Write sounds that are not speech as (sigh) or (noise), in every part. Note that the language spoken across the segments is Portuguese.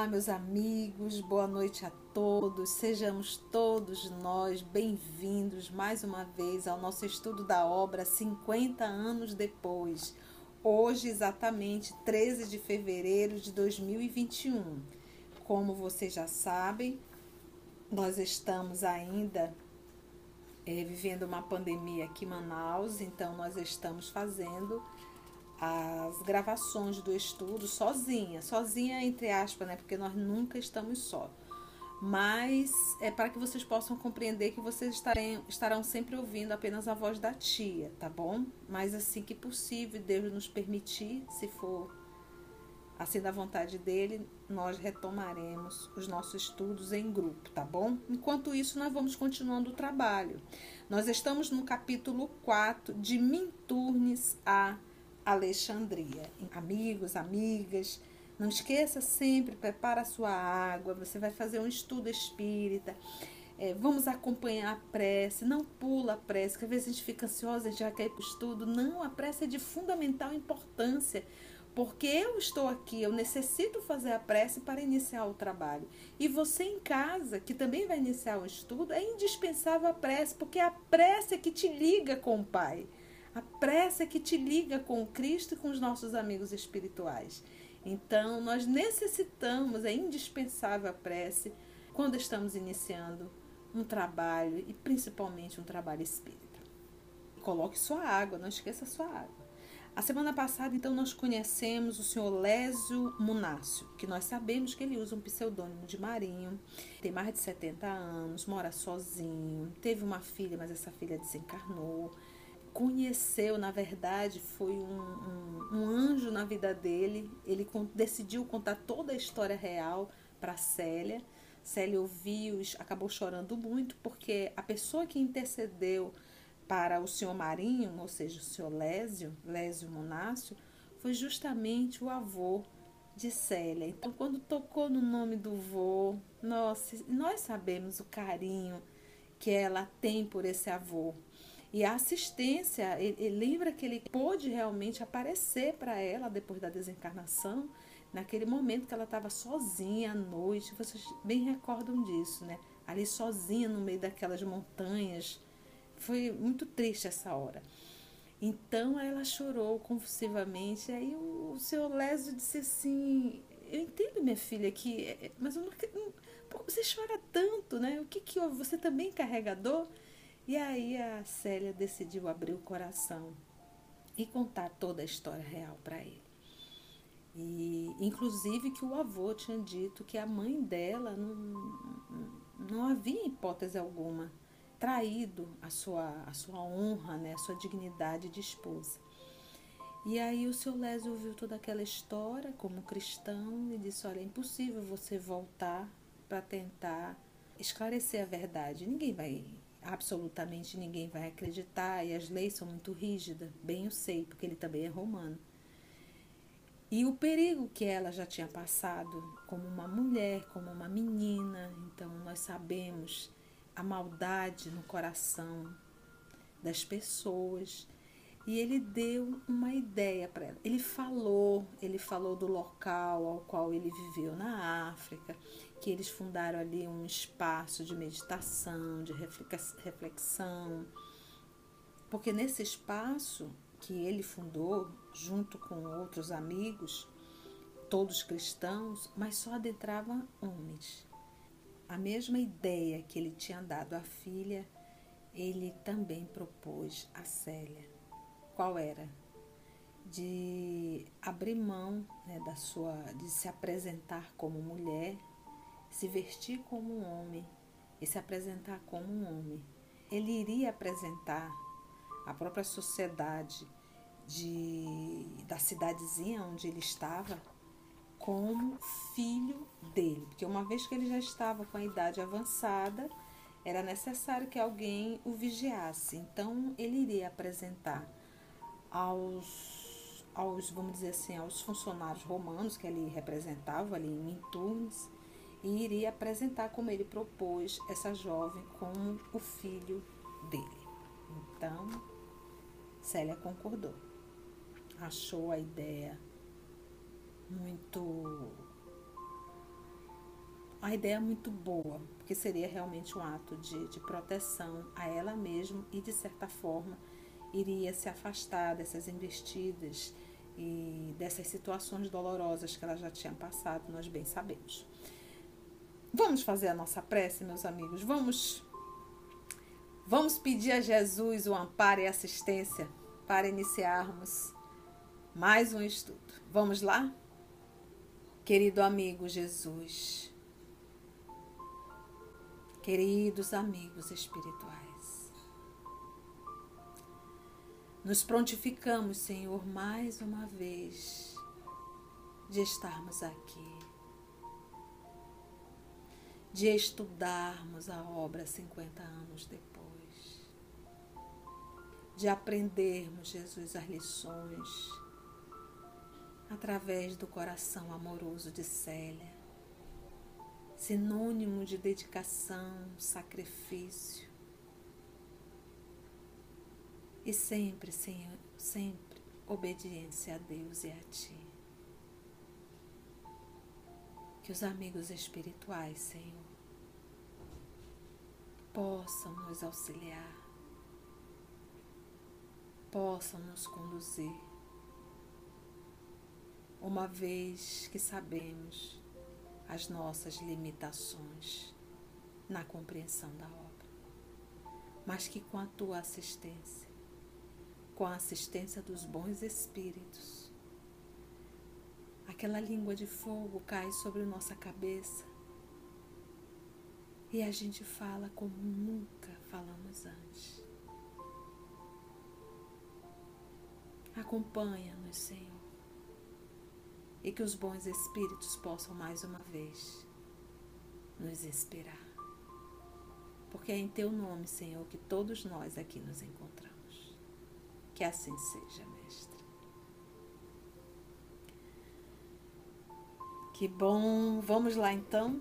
Olá, meus amigos, boa noite a todos. Sejamos todos nós bem-vindos mais uma vez ao nosso estudo da obra 50 anos depois. Hoje, exatamente 13 de fevereiro de 2021. Como vocês já sabem, nós estamos ainda é, vivendo uma pandemia aqui em Manaus, então nós estamos fazendo as gravações do estudo sozinha, sozinha entre aspas, né? Porque nós nunca estamos só. Mas é para que vocês possam compreender que vocês estarem, estarão sempre ouvindo apenas a voz da tia, tá bom? Mas assim que possível, Deus nos permitir, se for assim da vontade dele, nós retomaremos os nossos estudos em grupo, tá bom? Enquanto isso, nós vamos continuando o trabalho. Nós estamos no capítulo 4 de Minturnes a Alexandria. Amigos, amigas, não esqueça sempre, prepara a sua água, você vai fazer um estudo espírita. É, vamos acompanhar a prece, não pula a prece, que às vezes a gente fica ansiosa, a gente já quer ir para o estudo. Não, a prece é de fundamental importância, porque eu estou aqui, eu necessito fazer a prece para iniciar o trabalho. E você em casa, que também vai iniciar o estudo, é indispensável a prece, porque é a prece é que te liga com o Pai. A prece é que te liga com o Cristo e com os nossos amigos espirituais. Então, nós necessitamos, é indispensável a prece quando estamos iniciando um trabalho e principalmente um trabalho espírita. Coloque sua água, não esqueça sua água. A semana passada, então, nós conhecemos o senhor Lésio Munácio, que nós sabemos que ele usa um pseudônimo de Marinho, tem mais de 70 anos, mora sozinho, teve uma filha, mas essa filha desencarnou conheceu, na verdade, foi um, um, um anjo na vida dele. Ele decidiu contar toda a história real para Célia. Célia ouviu, acabou chorando muito, porque a pessoa que intercedeu para o senhor Marinho, ou seja, o senhor Lésio, Lésio Monácio, foi justamente o avô de Célia. Então, quando tocou no nome do vô, nossa, nós sabemos o carinho que ela tem por esse avô. E a assistência, ele, ele lembra que ele pôde realmente aparecer para ela depois da desencarnação, naquele momento que ela estava sozinha à noite. Vocês bem recordam disso, né? Ali sozinha no meio daquelas montanhas. Foi muito triste essa hora. Então ela chorou convulsivamente. Aí o, o senhor Lésio disse assim: Eu entendo, minha filha, que. É, é, mas eu não, você chora tanto, né? O que que houve? Você também é carregador? E aí a Célia decidiu abrir o coração e contar toda a história real para ele. E inclusive que o avô tinha dito que a mãe dela não, não havia hipótese alguma traído a sua, a sua honra, né, a sua dignidade de esposa. E aí o seu Lésio ouviu toda aquela história como cristão e disse, olha, é impossível você voltar para tentar esclarecer a verdade. Ninguém vai absolutamente ninguém vai acreditar e as leis são muito rígidas, bem eu sei, porque ele também é romano. E o perigo que ela já tinha passado como uma mulher, como uma menina, então nós sabemos a maldade no coração das pessoas. E ele deu uma ideia para ela. Ele falou, ele falou do local ao qual ele viveu na África que eles fundaram ali um espaço de meditação, de reflexão, porque nesse espaço que ele fundou, junto com outros amigos, todos cristãos, mas só adentrava homens. A mesma ideia que ele tinha dado à filha, ele também propôs a Célia. Qual era? De abrir mão né, da sua, de se apresentar como mulher se vestir como um homem e se apresentar como um homem. Ele iria apresentar a própria sociedade de, da cidadezinha onde ele estava como filho dele, porque uma vez que ele já estava com a idade avançada, era necessário que alguém o vigiasse. Então ele iria apresentar aos, aos vamos dizer assim, aos funcionários romanos que ele representava ali em Minturnes, e iria apresentar como ele propôs essa jovem como o filho dele. Então, Célia concordou. Achou a ideia muito a ideia é muito boa, porque seria realmente um ato de, de proteção a ela mesma e, de certa forma, iria se afastar dessas investidas e dessas situações dolorosas que ela já tinha passado, nós bem sabemos. Vamos fazer a nossa prece, meus amigos. Vamos vamos pedir a Jesus o amparo e assistência para iniciarmos mais um estudo. Vamos lá? Querido amigo Jesus, queridos amigos espirituais, nos prontificamos, Senhor, mais uma vez de estarmos aqui, de estudarmos a obra 50 anos depois, de aprendermos, Jesus, as lições através do coração amoroso de Célia, sinônimo de dedicação, sacrifício. E sempre, Senhor, sempre obediência a Deus e a Ti. Que os amigos espirituais, Senhor, possam nos auxiliar, possam nos conduzir uma vez que sabemos as nossas limitações na compreensão da obra, mas que com a tua assistência, com a assistência dos bons espíritos, aquela língua de fogo cai sobre nossa cabeça e a gente fala como nunca falamos antes. Acompanha-nos, Senhor e que os bons espíritos possam mais uma vez nos inspirar. Porque é em teu nome, Senhor, que todos nós aqui nos encontramos. Que assim seja, Mestre. Que bom. Vamos lá então.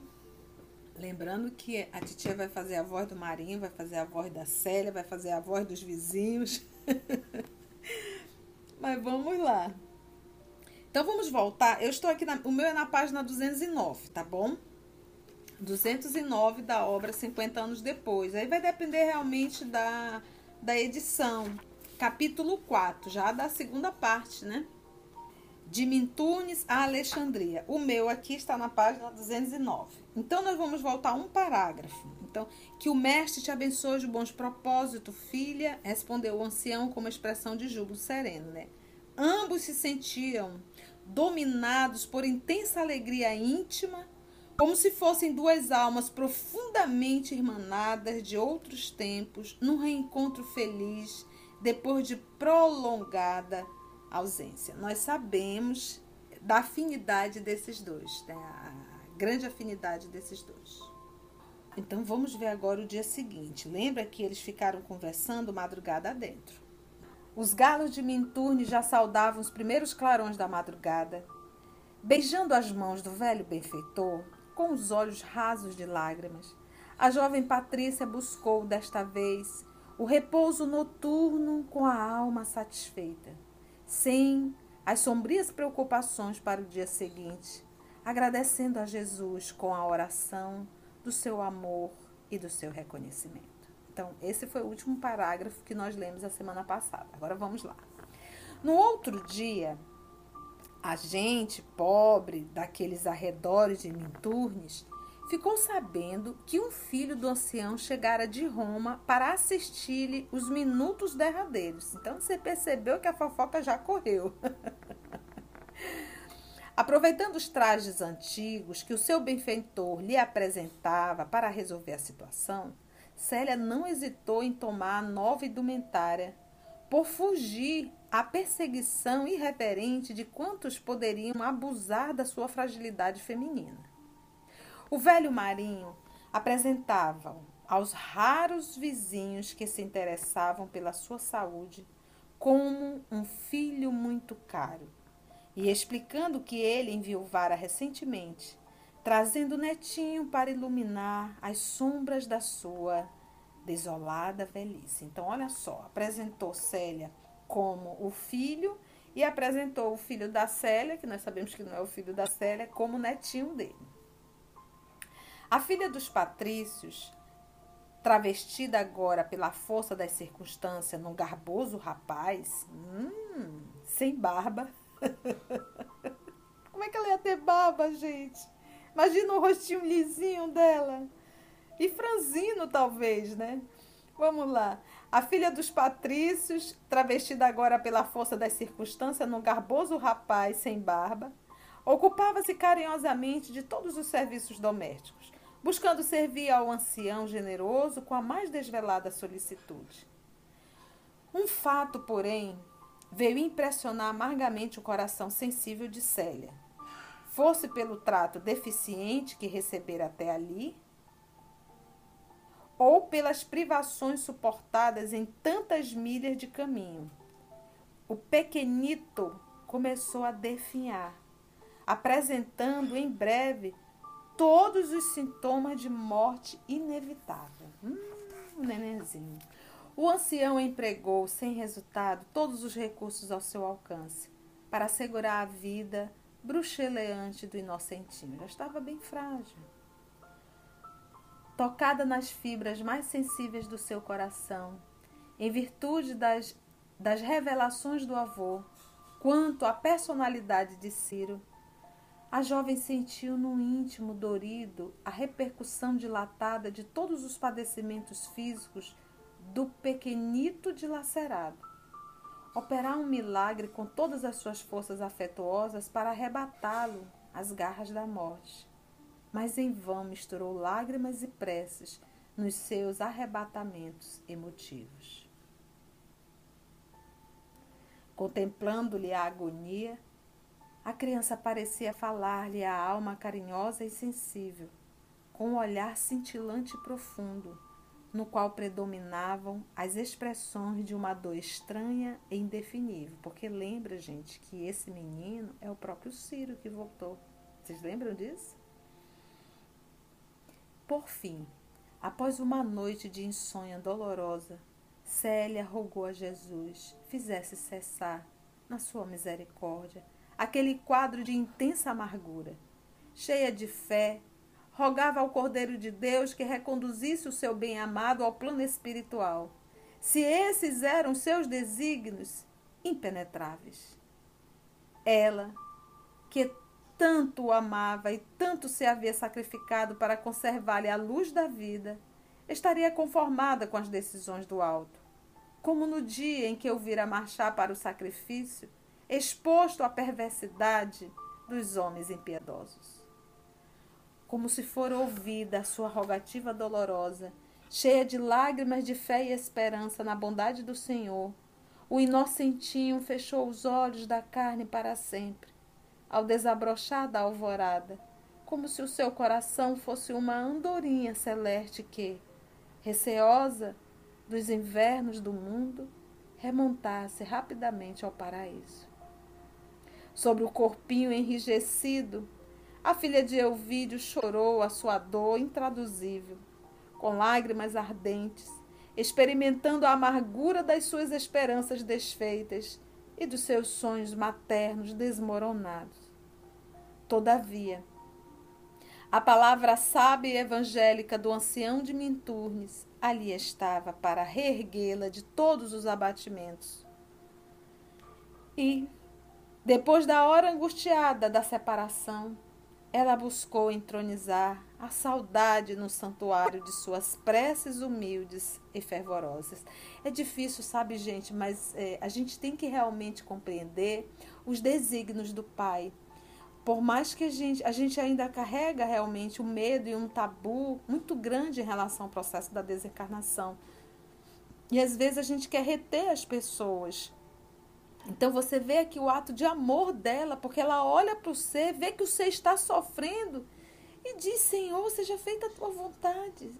Lembrando que a titia vai fazer a voz do Marinho, vai fazer a voz da Célia, vai fazer a voz dos vizinhos. (laughs) Mas vamos lá. Então vamos voltar. Eu estou aqui, na, o meu é na página 209, tá bom? 209 da obra 50 anos depois. Aí vai depender realmente da, da edição. Capítulo 4, já da segunda parte, né? De Mintunes a Alexandria. O meu aqui está na página 209. Então nós vamos voltar um parágrafo. Então, que o mestre te abençoe de bons propósitos, filha, respondeu o ancião com uma expressão de júbilo sereno, né? Ambos se sentiam dominados por intensa alegria íntima, como se fossem duas almas profundamente irmanadas de outros tempos, num reencontro feliz depois de prolongada ausência. Nós sabemos da afinidade desses dois, né? a grande afinidade desses dois. Então vamos ver agora o dia seguinte. Lembra que eles ficaram conversando madrugada adentro. Os galos de Minturne já saudavam os primeiros clarões da madrugada. Beijando as mãos do velho benfeitor, com os olhos rasos de lágrimas, a jovem Patrícia buscou desta vez o repouso noturno com a alma satisfeita, sem as sombrias preocupações para o dia seguinte, agradecendo a Jesus com a oração do seu amor e do seu reconhecimento. Então, esse foi o último parágrafo que nós lemos a semana passada. Agora vamos lá. No outro dia, a gente pobre daqueles arredores de Minturnes ficou sabendo que um filho do ancião chegara de Roma para assistir-lhe os minutos derradeiros. Então você percebeu que a fofoca já correu. (laughs) Aproveitando os trajes antigos que o seu benfeitor lhe apresentava para resolver a situação, Célia não hesitou em tomar a nova indumentária por fugir à perseguição irreverente de quantos poderiam abusar da sua fragilidade feminina. O velho marinho apresentava aos raros vizinhos que se interessavam pela sua saúde como um filho muito caro, e explicando que ele enviuvara recentemente trazendo o netinho para iluminar as sombras da sua desolada velhice. Então, olha só, apresentou Célia como o filho e apresentou o filho da Célia, que nós sabemos que não é o filho da Célia, como netinho dele. A filha dos patrícios, travestida agora pela força das circunstâncias num garboso rapaz, hum, sem barba. (laughs) Como é que ela ia ter barba, gente? Imagina o rostinho lisinho dela. E franzino, talvez, né? Vamos lá. A filha dos patrícios, travestida agora pela força das circunstâncias num garboso rapaz sem barba, ocupava-se carinhosamente de todos os serviços domésticos, buscando servir ao ancião generoso com a mais desvelada solicitude. Um fato, porém, veio impressionar amargamente o coração sensível de Célia. Fosse pelo trato deficiente que recebera até ali, ou pelas privações suportadas em tantas milhas de caminho. O pequenito começou a definhar, apresentando em breve todos os sintomas de morte inevitável. Hum, nenenzinho. O ancião empregou, sem resultado, todos os recursos ao seu alcance para assegurar a vida bruxeleante do inocentinho. Já estava bem frágil tocada nas fibras mais sensíveis do seu coração, em virtude das, das revelações do avô quanto à personalidade de Ciro, a jovem sentiu no íntimo dorido a repercussão dilatada de todos os padecimentos físicos do pequenito dilacerado. Operar um milagre com todas as suas forças afetuosas para arrebatá-lo às garras da morte mas em vão misturou lágrimas e preces nos seus arrebatamentos emotivos. Contemplando-lhe a agonia, a criança parecia falar-lhe a alma carinhosa e sensível, com um olhar cintilante e profundo, no qual predominavam as expressões de uma dor estranha e indefinível. Porque lembra, gente, que esse menino é o próprio Ciro que voltou. Vocês lembram disso? Por fim, após uma noite de insônia dolorosa, Célia rogou a Jesus fizesse cessar, na sua misericórdia, aquele quadro de intensa amargura. Cheia de fé, rogava ao Cordeiro de Deus que reconduzisse o seu bem-amado ao plano espiritual, se esses eram seus desígnios impenetráveis. Ela, que tanto o amava e tanto se havia sacrificado para conservar-lhe a luz da vida, estaria conformada com as decisões do alto, como no dia em que eu vira marchar para o sacrifício, exposto à perversidade dos homens impiedosos. Como se for ouvida a sua rogativa dolorosa, cheia de lágrimas de fé e esperança na bondade do Senhor, o inocentinho fechou os olhos da carne para sempre ao desabrochar da alvorada, como se o seu coração fosse uma andorinha celeste que, receosa dos invernos do mundo, remontasse rapidamente ao paraíso. Sobre o corpinho enrijecido, a filha de Elvídio chorou a sua dor intraduzível, com lágrimas ardentes, experimentando a amargura das suas esperanças desfeitas e dos seus sonhos maternos desmoronados. Todavia, a palavra sábia e evangélica do ancião de Minturnes ali estava para reerguê-la de todos os abatimentos. E, depois da hora angustiada da separação, ela buscou entronizar a saudade no santuário de suas preces humildes e fervorosas. É difícil, sabe, gente, mas é, a gente tem que realmente compreender os desígnios do Pai por mais que a gente, a gente ainda carrega realmente um medo e um tabu muito grande em relação ao processo da desencarnação. E às vezes a gente quer reter as pessoas. Então você vê aqui o ato de amor dela, porque ela olha para o ser, vê que o ser está sofrendo e diz: Senhor, seja feita a tua vontade.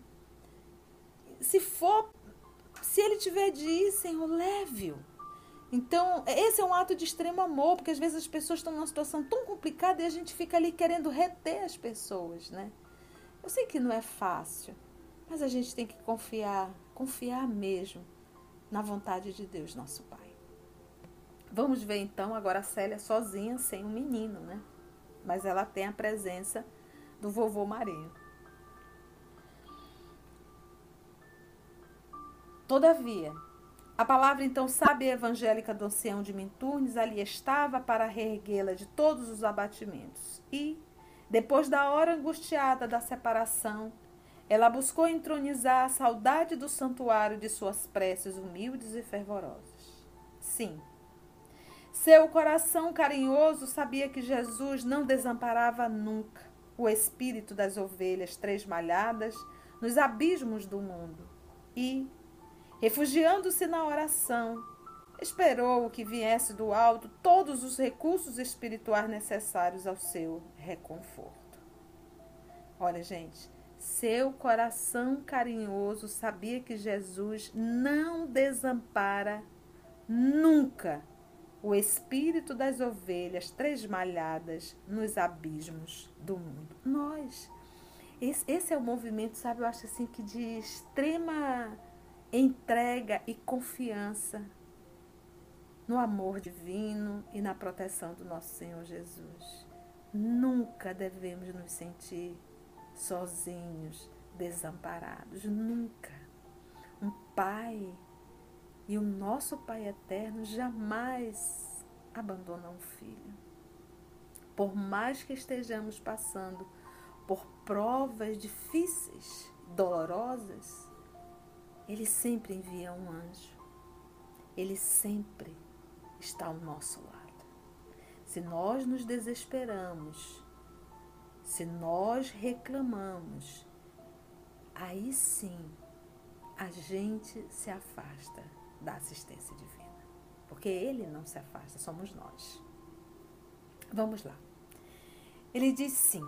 Se for, se ele tiver de ir, Senhor, leve-o. Então, esse é um ato de extremo amor, porque às vezes as pessoas estão numa situação tão complicada e a gente fica ali querendo reter as pessoas, né? Eu sei que não é fácil, mas a gente tem que confiar, confiar mesmo na vontade de Deus, nosso Pai. Vamos ver então agora a Célia sozinha, sem o um menino, né? Mas ela tem a presença do vovô Marinho. Todavia, a palavra então sábia evangélica do ancião de Minturnes ali estava para reerguê-la de todos os abatimentos. E, depois da hora angustiada da separação, ela buscou entronizar a saudade do santuário de suas preces humildes e fervorosas. Sim, seu coração carinhoso sabia que Jesus não desamparava nunca o espírito das ovelhas tresmalhadas nos abismos do mundo e, refugiando-se na oração, esperou que viesse do alto todos os recursos espirituais necessários ao seu reconforto. Olha, gente, seu coração carinhoso sabia que Jesus não desampara nunca o espírito das ovelhas tresmalhadas nos abismos do mundo. Nós. Esse, esse é o movimento, sabe? Eu acho assim que de extrema entrega e confiança no amor divino e na proteção do nosso Senhor Jesus. Nunca devemos nos sentir sozinhos, desamparados. Nunca. Um pai e o nosso Pai eterno jamais abandona um filho. Por mais que estejamos passando por provas difíceis, dolorosas, Ele sempre envia um anjo. Ele sempre está ao nosso lado. Se nós nos desesperamos, se nós reclamamos, aí sim a gente se afasta da assistência divina. Porque ele não se afasta, somos nós. Vamos lá. Ele diz sim.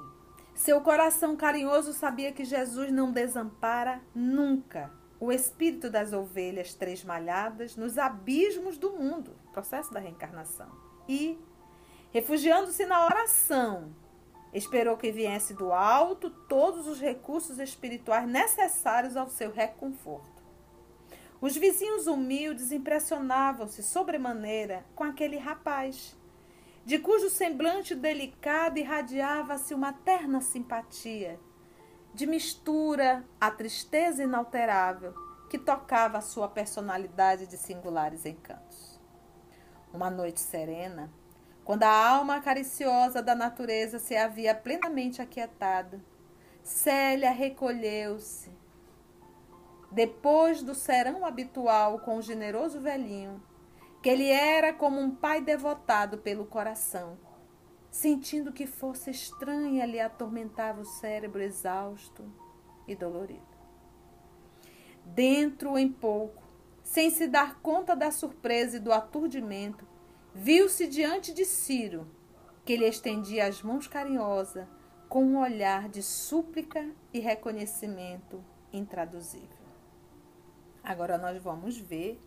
Seu coração carinhoso sabia que Jesus não desampara nunca o espírito das ovelhas tresmalhadas nos abismos do mundo, processo da reencarnação. E, refugiando-se na oração, Esperou que viesse do alto todos os recursos espirituais necessários ao seu reconforto. Os vizinhos humildes impressionavam-se sobremaneira com aquele rapaz, de cujo semblante delicado irradiava-se uma terna simpatia, de mistura à tristeza inalterável que tocava a sua personalidade de singulares encantos. Uma noite serena, quando a alma cariciosa da natureza se havia plenamente aquietada, Célia recolheu-se. Depois do serão habitual com o generoso velhinho, que ele era como um pai devotado pelo coração, sentindo que força estranha lhe atormentava o cérebro exausto e dolorido. Dentro em pouco, sem se dar conta da surpresa e do aturdimento, Viu-se diante de Ciro, que lhe estendia as mãos carinhosa, com um olhar de súplica e reconhecimento intraduzível. Agora nós vamos ver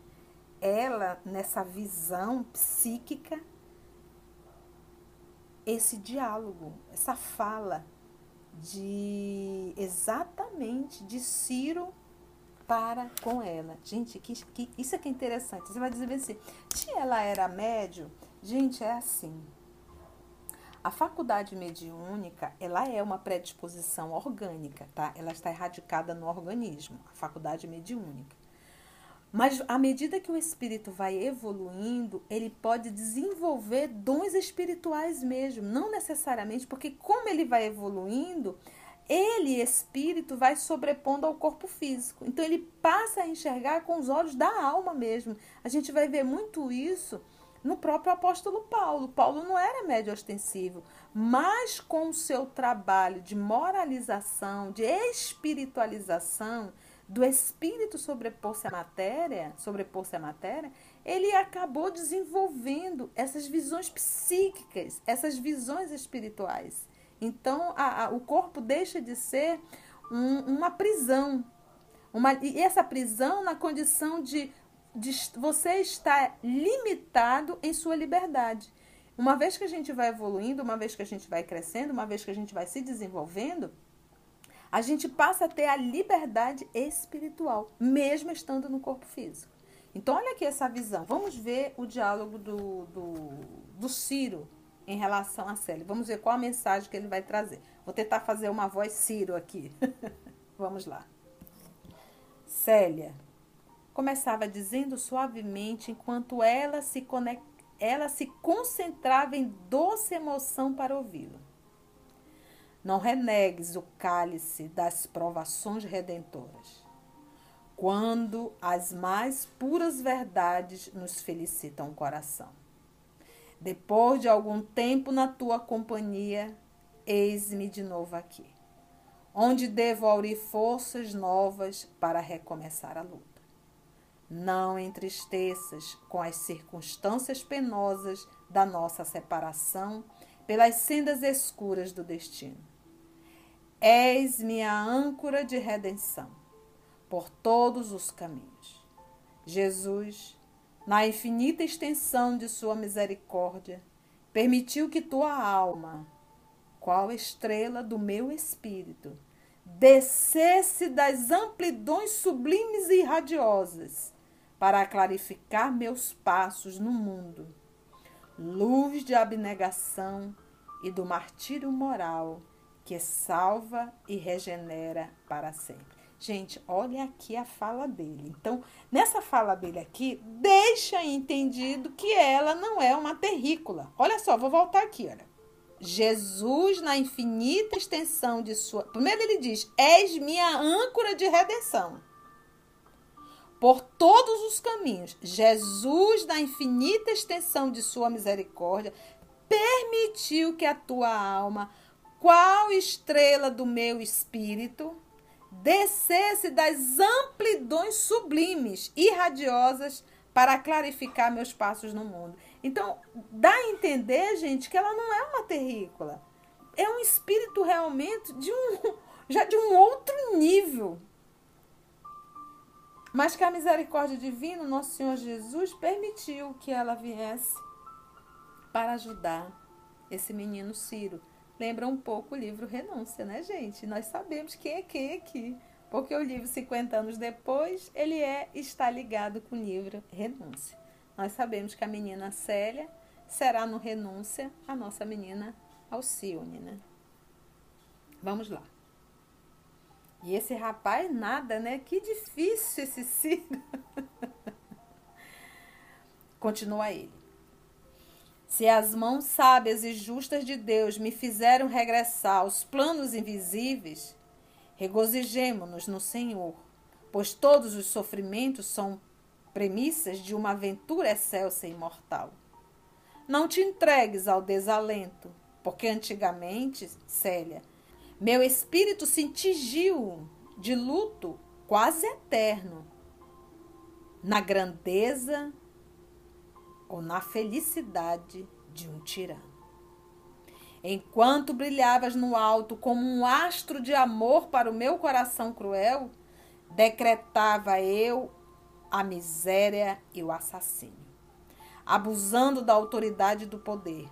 ela nessa visão psíquica, esse diálogo, essa fala de exatamente de Ciro para com ela. Gente, que, que, isso é que é interessante. Você vai dizer assim, tia, ela era médio? Gente, é assim. A faculdade mediúnica, ela é uma predisposição orgânica, tá? Ela está erradicada no organismo, a faculdade mediúnica. Mas à medida que o espírito vai evoluindo, ele pode desenvolver dons espirituais mesmo, não necessariamente, porque como ele vai evoluindo, ele, espírito, vai sobrepondo ao corpo físico. Então ele passa a enxergar com os olhos da alma mesmo. A gente vai ver muito isso no próprio apóstolo Paulo. Paulo não era médio ostensivo, mas com o seu trabalho de moralização, de espiritualização, do espírito sobrepor-se à matéria, sobrepor-se à matéria, ele acabou desenvolvendo essas visões psíquicas, essas visões espirituais. Então, a, a, o corpo deixa de ser um, uma prisão. Uma, e essa prisão na condição de, de você estar limitado em sua liberdade. Uma vez que a gente vai evoluindo, uma vez que a gente vai crescendo, uma vez que a gente vai se desenvolvendo, a gente passa a ter a liberdade espiritual, mesmo estando no corpo físico. Então, olha aqui essa visão. Vamos ver o diálogo do, do, do Ciro em relação a Célia. Vamos ver qual a mensagem que ele vai trazer. Vou tentar fazer uma voz Ciro aqui. (laughs) Vamos lá. Célia, começava dizendo suavemente enquanto ela se, conect... ela se concentrava em doce emoção para ouvi-lo. Não renegues o cálice das provações redentoras, quando as mais puras verdades nos felicitam o coração. Depois de algum tempo na tua companhia, eis-me de novo aqui, onde devo aurir forças novas para recomeçar a luta. Não entristeças com as circunstâncias penosas da nossa separação pelas sendas escuras do destino. És minha âncora de redenção por todos os caminhos. Jesus, na infinita extensão de sua misericórdia, permitiu que tua alma, qual estrela do meu espírito, descesse das amplidões sublimes e radiosas para clarificar meus passos no mundo. Luz de abnegação e do martírio moral que salva e regenera para sempre. Gente, olha aqui a fala dele. Então, nessa fala dele aqui, deixa entendido que ela não é uma terrícola. Olha só, vou voltar aqui, olha. Jesus, na infinita extensão de sua. Primeiro ele diz: És minha âncora de redenção por todos os caminhos. Jesus, na infinita extensão de sua misericórdia, permitiu que a tua alma, qual estrela do meu espírito, descesse das amplidões sublimes e radiosas para clarificar meus passos no mundo. Então, dá a entender, gente, que ela não é uma terrícola. É um espírito realmente de um (laughs) já de um outro nível, mas que a misericórdia divina, nosso Senhor Jesus, permitiu que ela viesse para ajudar esse menino Ciro. Lembra um pouco o livro Renúncia, né, gente? Nós sabemos quem é quem aqui. Porque o livro 50 anos depois, ele é está ligado com o livro Renúncia. Nós sabemos que a menina Célia será no Renúncia a nossa menina Alcione, né? Vamos lá. E esse rapaz, nada, né? Que difícil esse (laughs) Ciro. Continua ele. Se as mãos sábias e justas de Deus me fizeram regressar aos planos invisíveis, regozijemo-nos no Senhor, pois todos os sofrimentos são premissas de uma aventura excelsa e imortal. Não te entregues ao desalento, porque antigamente, Célia, meu espírito se tingiu de luto quase eterno na grandeza ou na felicidade de um tirano. Enquanto brilhavas no alto como um astro de amor para o meu coração cruel, decretava eu a miséria e o assassínio, abusando da autoridade do poder,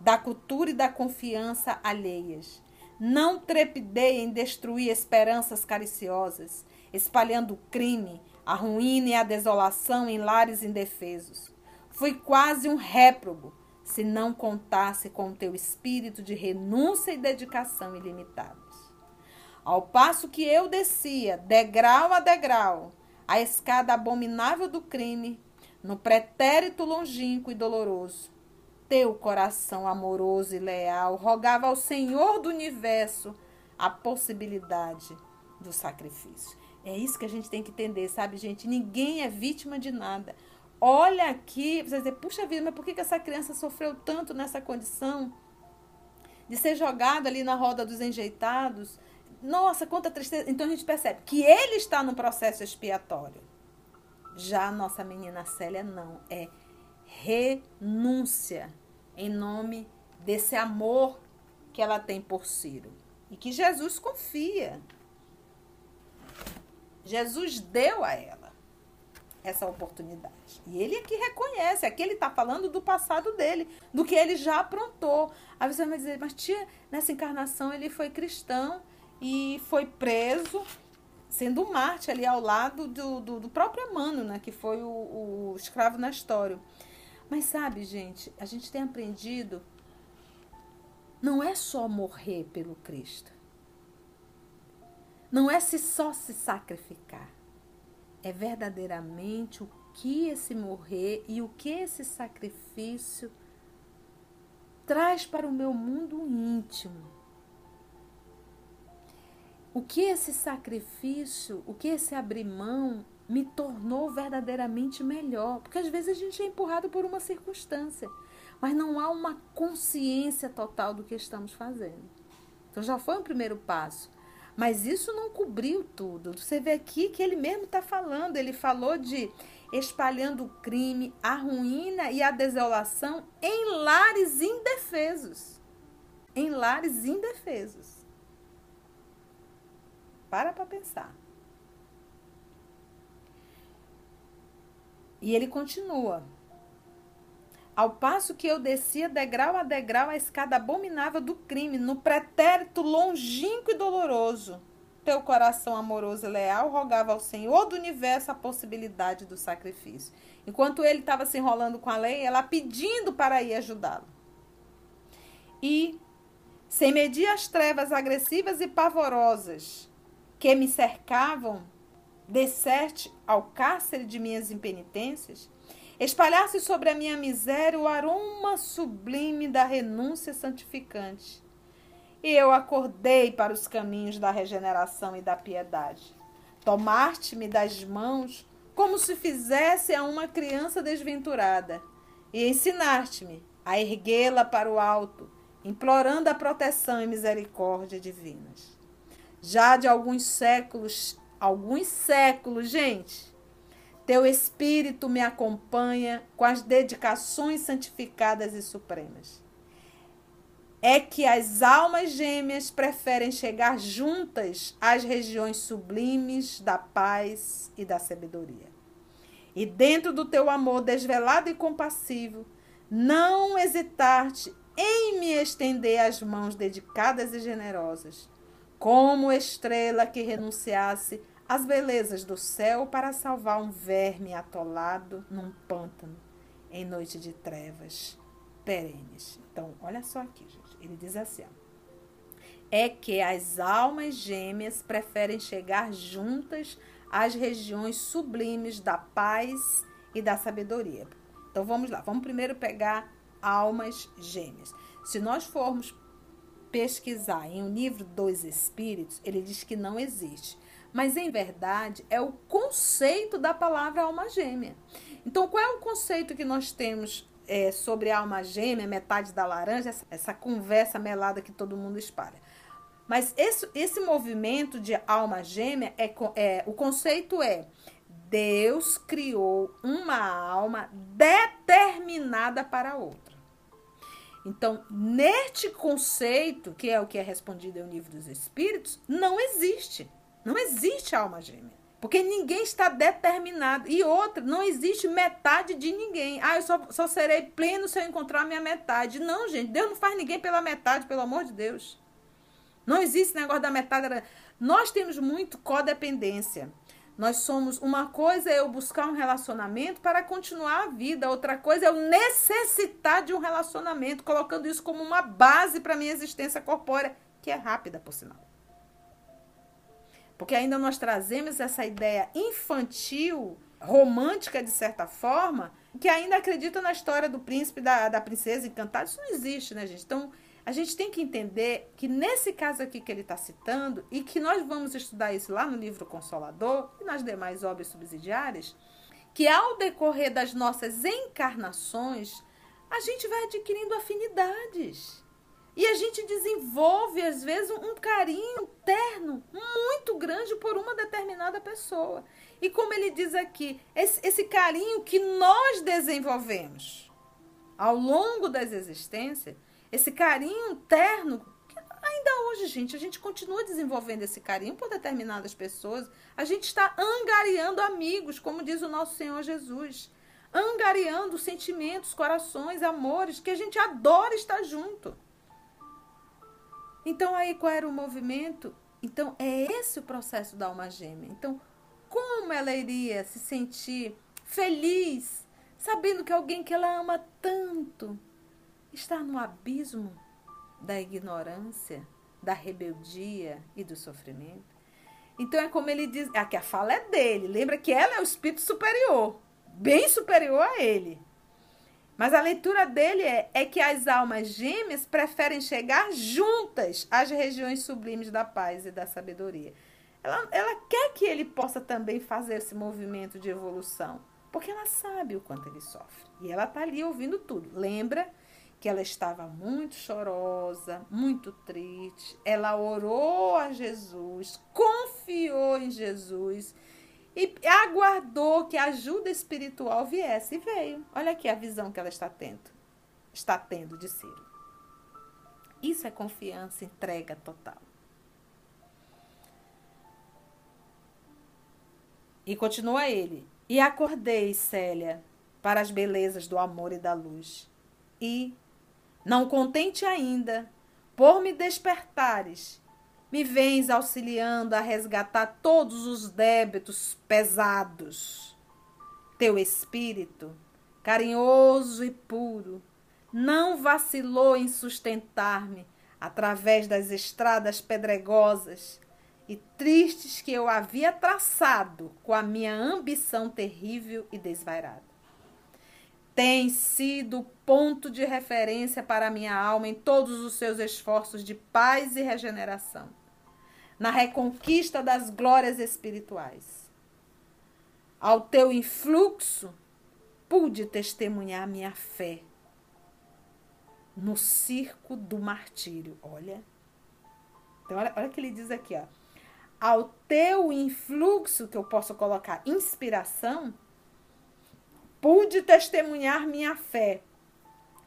da cultura e da confiança alheias, não trepidei em destruir esperanças cariciosas, espalhando o crime, a ruína e a desolação em lares indefesos. Fui quase um réprobo, se não contasse com o teu espírito de renúncia e dedicação ilimitados. Ao passo que eu descia, degrau a degrau, a escada abominável do crime, no pretérito longínquo e doloroso, teu coração amoroso e leal rogava ao Senhor do universo a possibilidade do sacrifício. É isso que a gente tem que entender, sabe, gente? Ninguém é vítima de nada. Olha aqui, você dizer, puxa vida, mas por que, que essa criança sofreu tanto nessa condição de ser jogada ali na roda dos enjeitados? Nossa, quanta tristeza. Então a gente percebe que ele está no processo expiatório. Já a nossa menina Célia não, é renúncia em nome desse amor que ela tem por Ciro e que Jesus confia. Jesus deu a ela essa oportunidade. E ele aqui reconhece, aqui ele está falando do passado dele, do que ele já aprontou. Aí você vai dizer, mas tia, nessa encarnação ele foi cristão e foi preso, sendo Marte ali ao lado do, do, do próprio Emmanuel, né, que foi o, o escravo na história. Mas sabe, gente, a gente tem aprendido não é só morrer pelo Cristo. Não é se só se sacrificar. É verdadeiramente o que esse morrer e o que esse sacrifício traz para o meu mundo íntimo. O que esse sacrifício, o que esse abrir mão me tornou verdadeiramente melhor. Porque às vezes a gente é empurrado por uma circunstância, mas não há uma consciência total do que estamos fazendo. Então já foi um primeiro passo. Mas isso não cobriu tudo. Você vê aqui que ele mesmo está falando. Ele falou de espalhando o crime, a ruína e a desolação em lares indefesos. Em lares indefesos. Para para pensar. E ele continua. Ao passo que eu descia degrau a degrau a escada abominável do crime, no pretérito longínquo e doloroso, teu coração amoroso e leal rogava ao Senhor do universo a possibilidade do sacrifício. Enquanto ele estava se enrolando com a lei, ela pedindo para ir ajudá-lo. E, sem medir as trevas agressivas e pavorosas que me cercavam, desserte ao cárcere de minhas impenitências, espalhasse sobre a minha miséria o aroma sublime da renúncia santificante. E eu acordei para os caminhos da regeneração e da piedade. Tomaste-me das mãos como se fizesse a uma criança desventurada, e ensinaste-me a erguê-la para o alto, implorando a proteção e misericórdia divinas. Já de alguns séculos alguns séculos, gente. Teu espírito me acompanha com as dedicações santificadas e supremas. É que as almas gêmeas preferem chegar juntas às regiões sublimes da paz e da sabedoria. E dentro do teu amor desvelado e compassivo, não hesitar-te em me estender as mãos dedicadas e generosas, como estrela que renunciasse as belezas do céu para salvar um verme atolado num pântano em noite de trevas perenes. Então, olha só aqui, gente. Ele diz assim: ó, é que as almas gêmeas preferem chegar juntas às regiões sublimes da paz e da sabedoria. Então vamos lá, vamos primeiro pegar almas gêmeas. Se nós formos pesquisar em um livro dos Espíritos, ele diz que não existe mas em verdade é o conceito da palavra alma gêmea. Então, qual é o conceito que nós temos é, sobre alma gêmea, metade da laranja, essa, essa conversa melada que todo mundo espalha? Mas esse, esse movimento de alma gêmea, é, é, o conceito é Deus criou uma alma determinada para outra. Então, neste conceito, que é o que é respondido no livro dos Espíritos, não existe. Não existe alma gêmea. Porque ninguém está determinado. E outra, não existe metade de ninguém. Ah, eu só, só serei pleno se eu encontrar a minha metade. Não, gente. Deus não faz ninguém pela metade, pelo amor de Deus. Não existe negócio da metade. Nós temos muito codependência. Nós somos. Uma coisa é eu buscar um relacionamento para continuar a vida. Outra coisa é eu necessitar de um relacionamento, colocando isso como uma base para a minha existência corpórea, que é rápida, por sinal. Porque ainda nós trazemos essa ideia infantil, romântica de certa forma, que ainda acredita na história do príncipe da, da princesa encantada. Isso não existe, né, gente? Então, a gente tem que entender que nesse caso aqui que ele está citando, e que nós vamos estudar isso lá no livro Consolador e nas demais obras subsidiárias, que ao decorrer das nossas encarnações, a gente vai adquirindo afinidades. E a gente desenvolve, às vezes, um carinho terno muito grande por uma determinada pessoa. E como ele diz aqui, esse, esse carinho que nós desenvolvemos ao longo das existências, esse carinho terno, ainda hoje, gente, a gente continua desenvolvendo esse carinho por determinadas pessoas. A gente está angariando amigos, como diz o nosso Senhor Jesus. Angariando sentimentos, corações, amores, que a gente adora estar junto. Então, aí qual era o movimento? Então, é esse o processo da alma gêmea. Então, como ela iria se sentir feliz, sabendo que alguém que ela ama tanto está no abismo da ignorância, da rebeldia e do sofrimento? Então é como ele diz, aqui a fala é dele. Lembra que ela é o espírito superior, bem superior a ele. Mas a leitura dele é, é que as almas gêmeas preferem chegar juntas às regiões sublimes da paz e da sabedoria. Ela, ela quer que ele possa também fazer esse movimento de evolução, porque ela sabe o quanto ele sofre. E ela está ali ouvindo tudo. Lembra que ela estava muito chorosa, muito triste. Ela orou a Jesus, confiou em Jesus e aguardou que a ajuda espiritual viesse e veio. Olha aqui a visão que ela está tendo, está tendo de Ciro. Isso é confiança, entrega total. E continua ele. E acordei, Célia, para as belezas do amor e da luz. E, não contente ainda, por me despertares, me vens auxiliando a resgatar todos os débitos pesados. Teu espírito, carinhoso e puro, não vacilou em sustentar-me através das estradas pedregosas e tristes que eu havia traçado com a minha ambição terrível e desvairada. Tem sido ponto de referência para minha alma em todos os seus esforços de paz e regeneração na reconquista das glórias espirituais. Ao teu influxo, pude testemunhar minha fé no circo do martírio. Olha. Então, olha, olha o que ele diz aqui, ó. Ao teu influxo, que eu posso colocar inspiração, pude testemunhar minha fé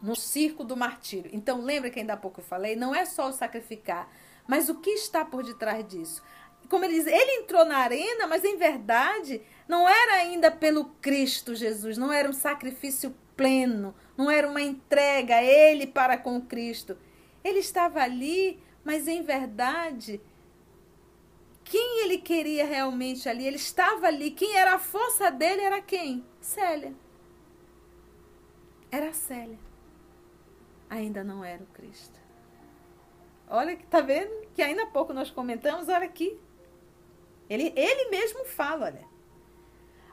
no circo do martírio. Então, lembra que ainda há pouco eu falei? Não é só o sacrificar, mas o que está por detrás disso? Como ele diz, ele entrou na arena, mas em verdade não era ainda pelo Cristo Jesus, não era um sacrifício pleno, não era uma entrega ele para com Cristo. Ele estava ali, mas em verdade quem ele queria realmente ali? Ele estava ali. Quem era a força dele era quem? Célia. Era Célia. Ainda não era o Cristo. Olha que tá vendo que ainda há pouco nós comentamos, olha aqui. Ele, ele mesmo fala, olha.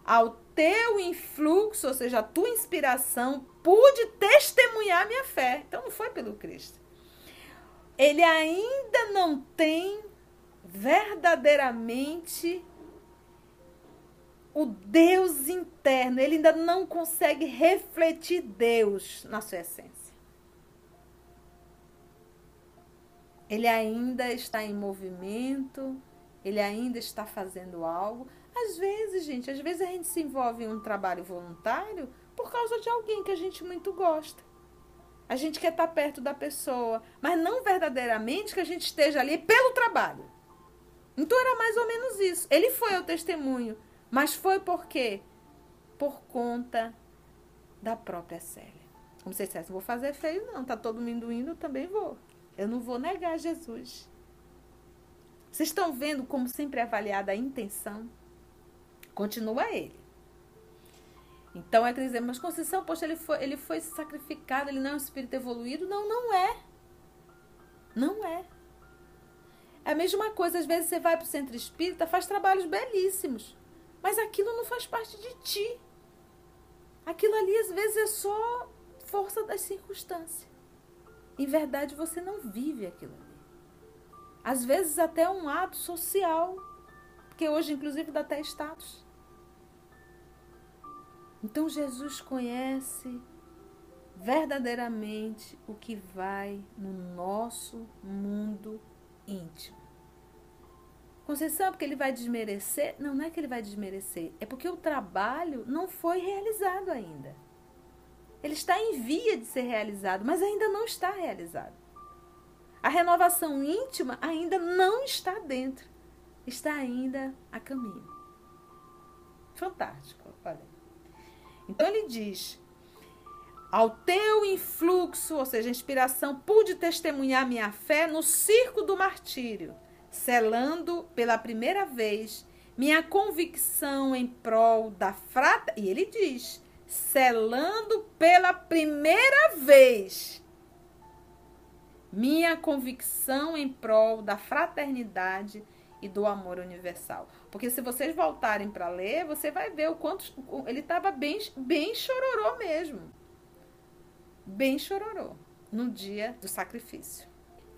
Ao teu influxo, ou seja, a tua inspiração, pude testemunhar minha fé. Então não foi pelo Cristo. Ele ainda não tem verdadeiramente o Deus interno. Ele ainda não consegue refletir Deus na sua essência. Ele ainda está em movimento, ele ainda está fazendo algo. Às vezes, gente, às vezes a gente se envolve em um trabalho voluntário por causa de alguém que a gente muito gosta. A gente quer estar perto da pessoa, mas não verdadeiramente que a gente esteja ali pelo trabalho. Então era mais ou menos isso. Ele foi ao testemunho, mas foi por quê? Por conta da própria Célia. Como se dissesse, vou fazer feio, não. Tá todo mundo indo, eu também vou. Eu não vou negar Jesus. Vocês estão vendo como sempre é avaliada a intenção? Continua ele. Então é que dizer, mas Conceição, poxa, ele foi, ele foi sacrificado, ele não é um espírito evoluído? Não, não é. Não é. É a mesma coisa, às vezes você vai para o centro espírita, faz trabalhos belíssimos, mas aquilo não faz parte de ti. Aquilo ali, às vezes, é só força das circunstâncias. Em verdade, você não vive aquilo ali. Às vezes, até um ato social, porque hoje, inclusive, dá até status. Então, Jesus conhece verdadeiramente o que vai no nosso mundo íntimo. Conceição, porque ele vai desmerecer? Não, não é que ele vai desmerecer, é porque o trabalho não foi realizado ainda. Ele está em via de ser realizado, mas ainda não está realizado. A renovação íntima ainda não está dentro, está ainda a caminho. Fantástico, olha. Então ele diz: ao teu influxo, ou seja, inspiração, pude testemunhar minha fé no circo do martírio, selando pela primeira vez minha convicção em prol da frata. E ele diz: selando pela primeira vez minha convicção em prol da fraternidade e do amor universal. Porque se vocês voltarem para ler, você vai ver o quanto ele estava bem, bem chororô mesmo. Bem chororô no dia do sacrifício.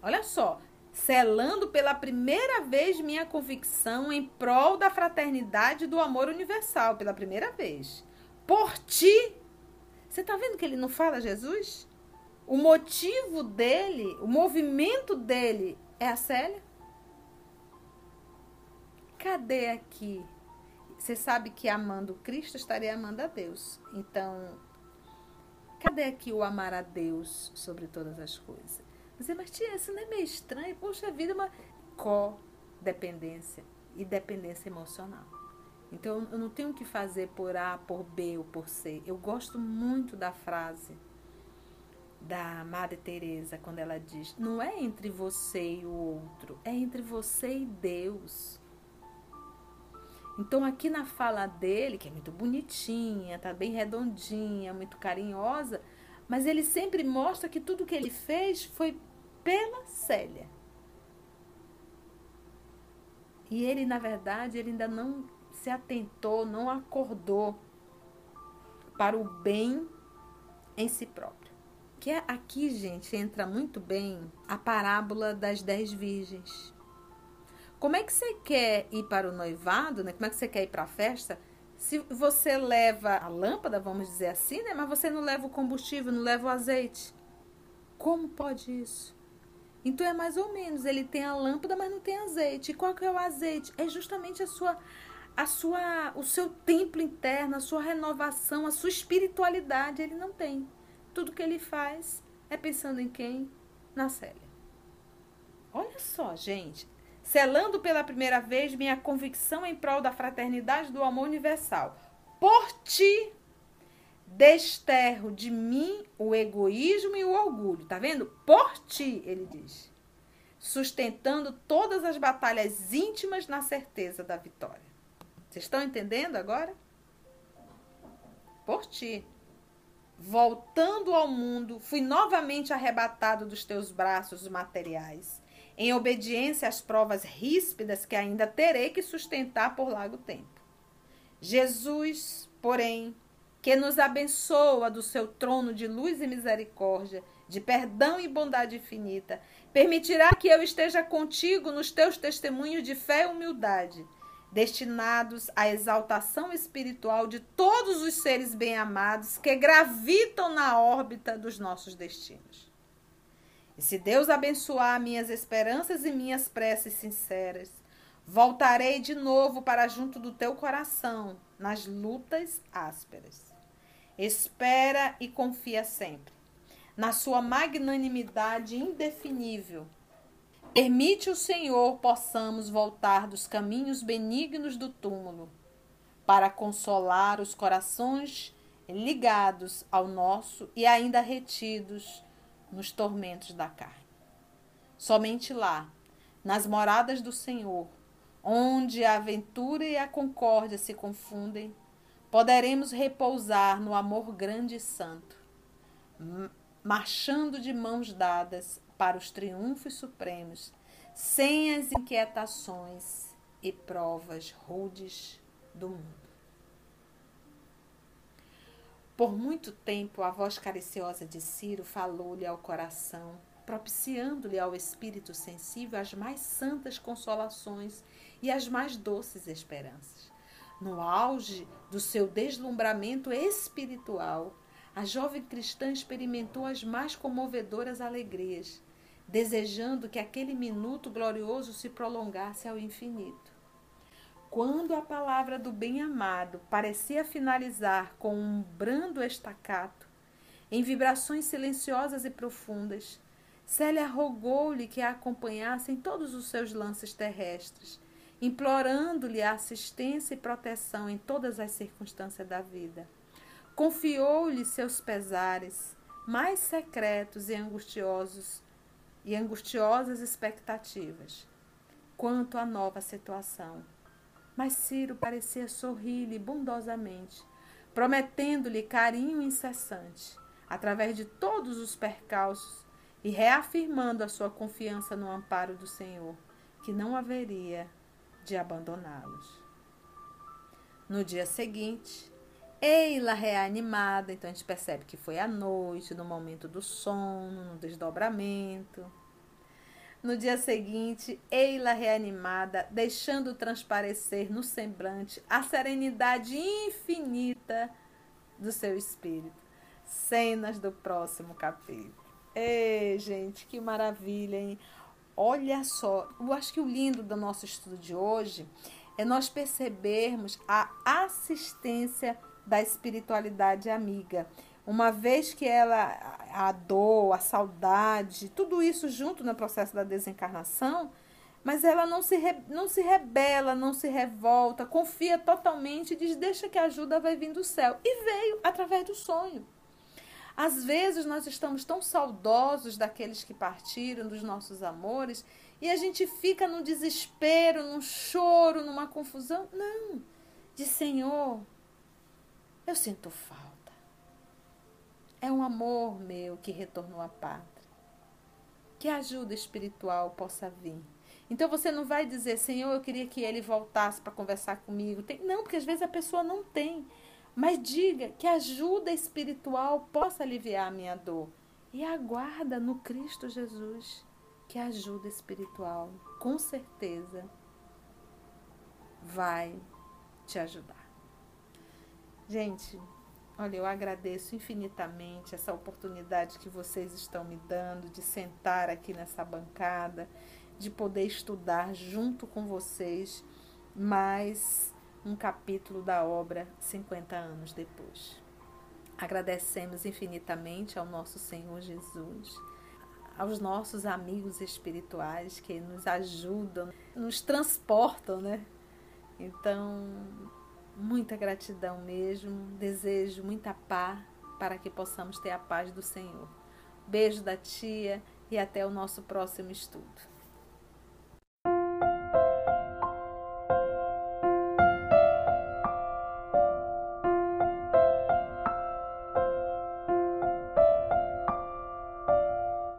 Olha só, selando pela primeira vez minha convicção em prol da fraternidade e do amor universal, pela primeira vez. Por ti. Você está vendo que ele não fala Jesus? O motivo dele, o movimento dele é a Célia? cadê aqui? Você sabe que amando Cristo estaria amando a Deus. Então, cadê aqui o amar a Deus sobre todas as coisas? Você, mas tia, isso não é meio estranho? Poxa vida, uma codependência e dependência emocional. Então, eu não tenho que fazer por A, por B ou por C. Eu gosto muito da frase da Madre Teresa quando ela diz: "Não é entre você e o outro, é entre você e Deus". Então, aqui na fala dele, que é muito bonitinha, tá bem redondinha, muito carinhosa, mas ele sempre mostra que tudo que ele fez foi pela Célia. E ele, na verdade, ele ainda não se atentou, não acordou para o bem em si próprio. Que é aqui, gente, entra muito bem a parábola das dez virgens. Como é que você quer ir para o noivado, né? Como é que você quer ir para a festa? Se você leva a lâmpada, vamos dizer assim, né? Mas você não leva o combustível, não leva o azeite. Como pode isso? Então é mais ou menos, ele tem a lâmpada, mas não tem azeite. E qual que é o azeite? É justamente a sua a sua o seu templo interno, a sua renovação, a sua espiritualidade, ele não tem. Tudo que ele faz é pensando em quem? Na Célia. Olha só, gente, selando pela primeira vez minha convicção em prol da fraternidade do amor universal. Por ti desterro de mim o egoísmo e o orgulho. Tá vendo? Por ti, ele diz. Sustentando todas as batalhas íntimas na certeza da vitória. Vocês estão entendendo agora? Por ti. Voltando ao mundo, fui novamente arrebatado dos teus braços materiais em obediência às provas ríspidas que ainda terei que sustentar por largo tempo. Jesus, porém, que nos abençoa do seu trono de luz e misericórdia, de perdão e bondade infinita, permitirá que eu esteja contigo nos teus testemunhos de fé e humildade, destinados à exaltação espiritual de todos os seres bem-amados que gravitam na órbita dos nossos destinos. E se Deus abençoar minhas esperanças e minhas preces sinceras, voltarei de novo para junto do teu coração nas lutas ásperas. Espera e confia sempre na sua magnanimidade indefinível. Permite o Senhor possamos voltar dos caminhos benignos do túmulo para consolar os corações ligados ao nosso e ainda retidos nos tormentos da carne. Somente lá, nas moradas do Senhor, onde a aventura e a concórdia se confundem, poderemos repousar no amor grande e santo, marchando de mãos dadas para os triunfos supremos, sem as inquietações e provas rudes do mundo. Por muito tempo, a voz cariciosa de Ciro falou-lhe ao coração, propiciando-lhe ao espírito sensível as mais santas consolações e as mais doces esperanças. No auge do seu deslumbramento espiritual, a jovem cristã experimentou as mais comovedoras alegrias, desejando que aquele minuto glorioso se prolongasse ao infinito. Quando a palavra do bem-amado parecia finalizar com um brando estacato, em vibrações silenciosas e profundas, Célia rogou-lhe que a acompanhasse em todos os seus lances terrestres, implorando-lhe a assistência e proteção em todas as circunstâncias da vida. Confiou-lhe seus pesares mais secretos e angustiosos e angustiosas expectativas quanto à nova situação mas Ciro parecia sorrir-lhe bondosamente, prometendo-lhe carinho incessante, através de todos os percalços, e reafirmando a sua confiança no amparo do Senhor, que não haveria de abandoná-los. No dia seguinte, Eila reanimada, então a gente percebe que foi à noite, no momento do sono, no desdobramento. No dia seguinte, Eila reanimada, deixando transparecer no semblante a serenidade infinita do seu espírito. Cenas do próximo capítulo. Ei, gente, que maravilha, hein? Olha só, eu acho que o lindo do nosso estudo de hoje é nós percebermos a assistência da espiritualidade amiga. Uma vez que ela, a dor, a saudade, tudo isso junto no processo da desencarnação, mas ela não se, re, não se rebela, não se revolta, confia totalmente e diz: deixa que a ajuda vai vir do céu. E veio através do sonho. Às vezes nós estamos tão saudosos daqueles que partiram, dos nossos amores, e a gente fica num desespero, num choro, numa confusão. Não. De Senhor, eu sinto falta. É um amor meu que retornou à pátria. Que ajuda espiritual possa vir. Então você não vai dizer, Senhor, eu queria que ele voltasse para conversar comigo. Tem, não, porque às vezes a pessoa não tem. Mas diga que ajuda espiritual possa aliviar a minha dor. E aguarda no Cristo Jesus que ajuda espiritual, com certeza, vai te ajudar. Gente, olha, eu agradeço infinitamente essa oportunidade que vocês estão me dando de sentar aqui nessa bancada, de poder estudar junto com vocês mais um capítulo da obra 50 anos depois. Agradecemos infinitamente ao nosso Senhor Jesus, aos nossos amigos espirituais que nos ajudam, nos transportam, né? Então, muita gratidão mesmo, desejo muita paz para que possamos ter a paz do Senhor. Beijo da tia e até o nosso próximo estudo.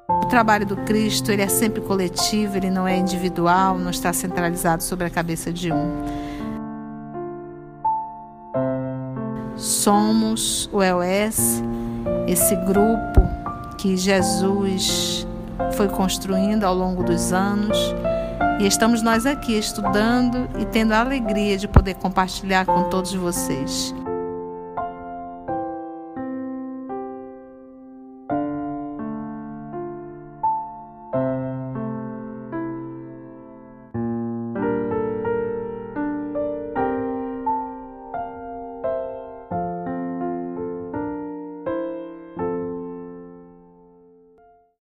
O trabalho do Cristo ele é sempre coletivo, ele não é individual, não está centralizado sobre a cabeça de um. Somos o EOS, esse grupo que Jesus foi construindo ao longo dos anos. E estamos nós aqui estudando e tendo a alegria de poder compartilhar com todos vocês.